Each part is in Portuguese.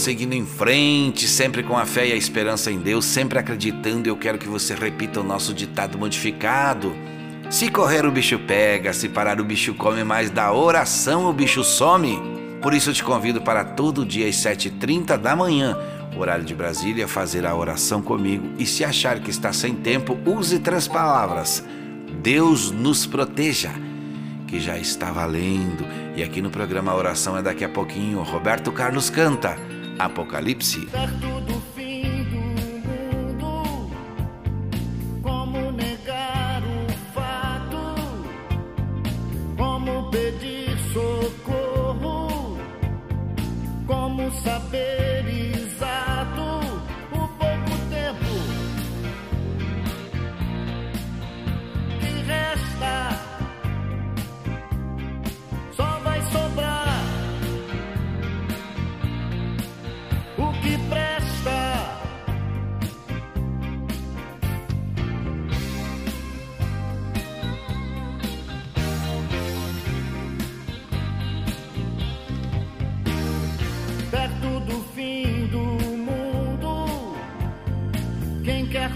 Seguindo em frente, sempre com a fé e a esperança em Deus, sempre acreditando. Eu quero que você repita o nosso ditado modificado. Se correr, o bicho pega, se parar, o bicho come, mas da oração o bicho some. Por isso eu te convido para todo dia às 7h30 da manhã, horário de Brasília, fazer a oração comigo. E se achar que está sem tempo, use três palavras: Deus nos proteja que já está valendo. E aqui no programa oração é daqui a pouquinho. Roberto Carlos canta Αποκαλύψει.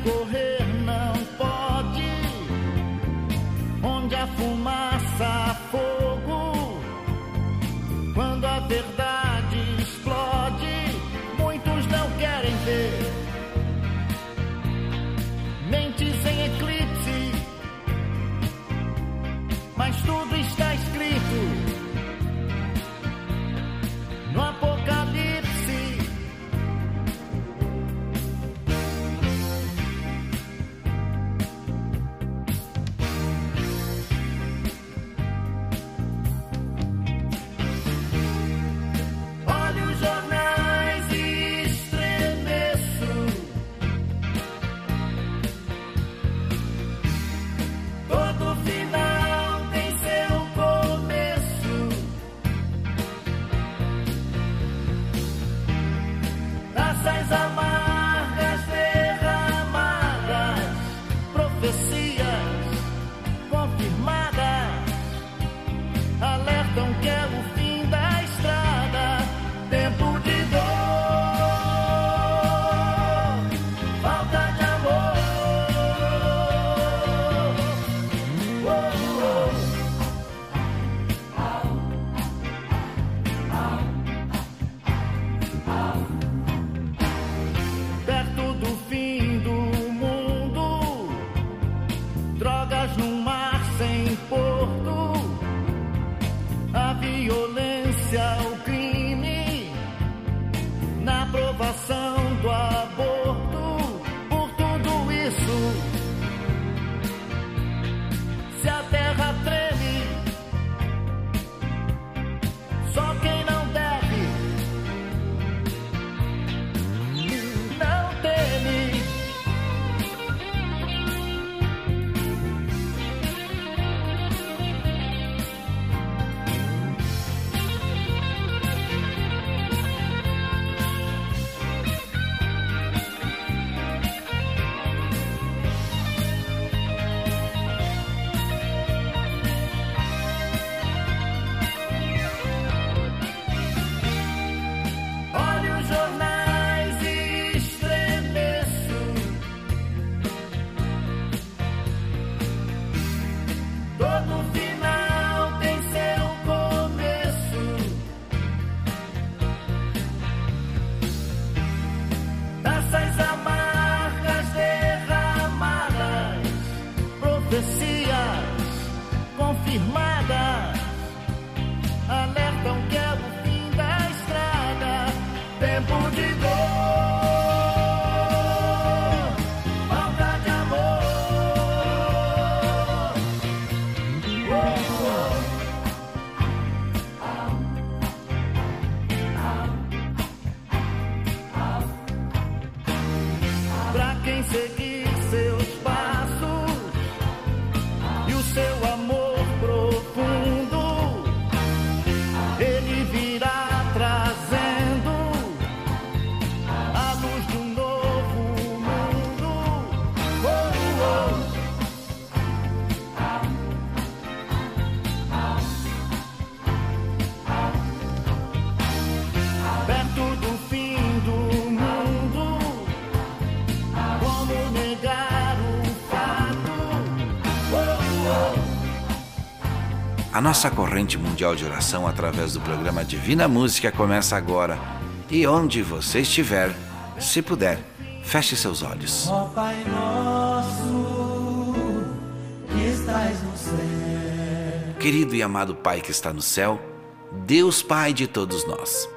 Correr não pode. Onde a fumaça, fogo, quando a verdade explode, muitos não querem ver. Mentes em eclipse, mas tudo está escrito na de A nossa corrente mundial de oração através do programa Divina Música começa agora. E onde você estiver, se puder, feche seus olhos. Ó Pai nosso, que estás no céu. Querido e amado Pai que está no céu, Deus Pai de todos nós.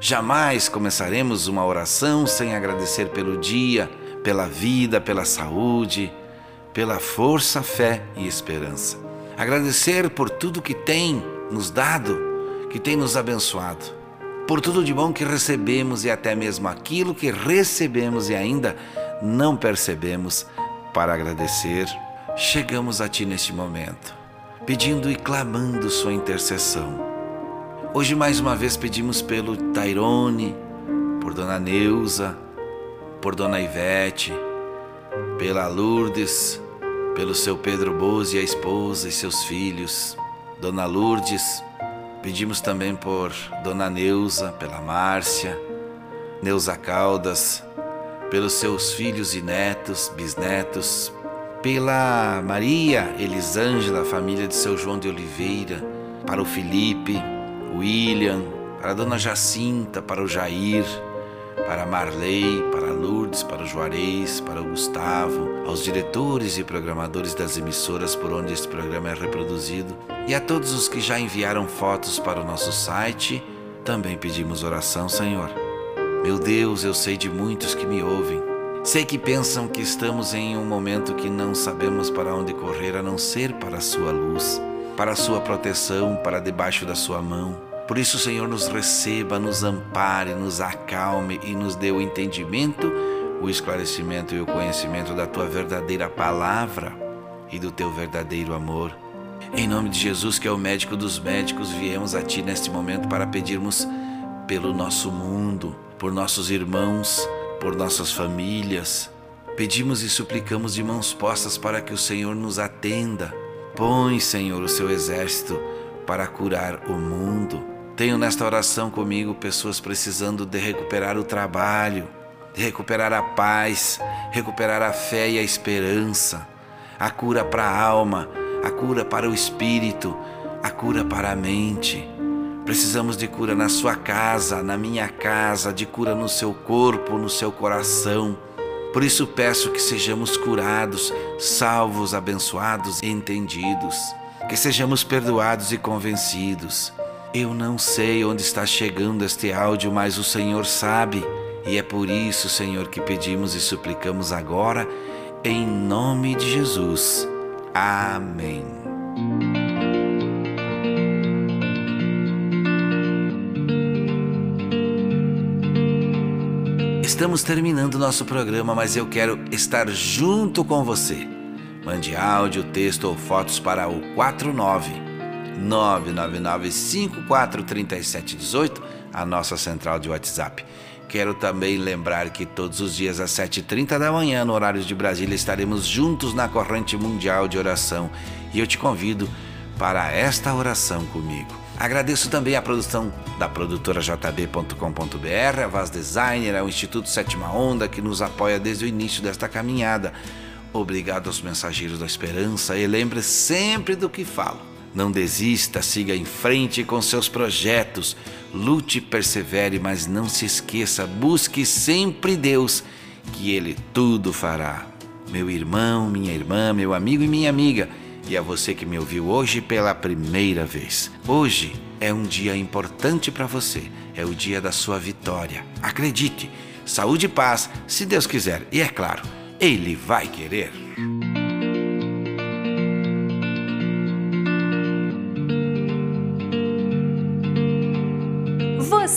Jamais começaremos uma oração sem agradecer pelo dia, pela vida, pela saúde, pela força, fé e esperança. Agradecer por tudo que tem nos dado, que tem nos abençoado, por tudo de bom que recebemos e até mesmo aquilo que recebemos e ainda não percebemos. Para agradecer, chegamos a Ti neste momento, pedindo e clamando Sua intercessão. Hoje mais uma vez pedimos pelo Tairone, por Dona Neuza, por Dona Ivete, pela Lourdes, pelo seu Pedro Bozo e a esposa e seus filhos, Dona Lourdes. Pedimos também por Dona Neuza, pela Márcia, Neuza Caldas, pelos seus filhos e netos, bisnetos, pela Maria Elisângela, família de seu João de Oliveira, para o Felipe, William, para a Dona Jacinta, para o Jair, para Marley, para Lourdes, para o Juarez, para o Gustavo, aos diretores e programadores das emissoras por onde este programa é reproduzido e a todos os que já enviaram fotos para o nosso site, também pedimos oração, Senhor. Meu Deus, eu sei de muitos que me ouvem. Sei que pensam que estamos em um momento que não sabemos para onde correr a não ser para a Sua luz, para a Sua proteção, para debaixo da Sua mão. Por isso, Senhor, nos receba, nos ampare, nos acalme e nos dê o entendimento, o esclarecimento e o conhecimento da tua verdadeira palavra e do teu verdadeiro amor. Em nome de Jesus, que é o médico dos médicos, viemos a ti neste momento para pedirmos pelo nosso mundo, por nossos irmãos, por nossas famílias. Pedimos e suplicamos de mãos postas para que o Senhor nos atenda. Põe, Senhor, o seu exército para curar o mundo. Tenho nesta oração comigo pessoas precisando de recuperar o trabalho, de recuperar a paz, recuperar a fé e a esperança, a cura para a alma, a cura para o espírito, a cura para a mente. Precisamos de cura na sua casa, na minha casa, de cura no seu corpo, no seu coração. Por isso peço que sejamos curados, salvos, abençoados e entendidos, que sejamos perdoados e convencidos eu não sei onde está chegando este áudio, mas o Senhor sabe. E é por isso, Senhor, que pedimos e suplicamos agora, em nome de Jesus. Amém. Estamos terminando nosso programa, mas eu quero estar junto com você. Mande áudio, texto ou fotos para o 49 999543718, a nossa central de WhatsApp. Quero também lembrar que todos os dias às 7h30 da manhã, no horário de Brasília, estaremos juntos na corrente mundial de oração e eu te convido para esta oração comigo. Agradeço também a produção da produtora jb.com.br, a Vaz Designer, ao Instituto Sétima Onda que nos apoia desde o início desta caminhada. Obrigado aos mensageiros da esperança e lembre sempre do que falo não desista, siga em frente com seus projetos. Lute persevere, mas não se esqueça, busque sempre Deus, que Ele tudo fará. Meu irmão, minha irmã, meu amigo e minha amiga, e a você que me ouviu hoje pela primeira vez. Hoje é um dia importante para você, é o dia da sua vitória. Acredite, saúde e paz, se Deus quiser, e é claro, Ele vai querer.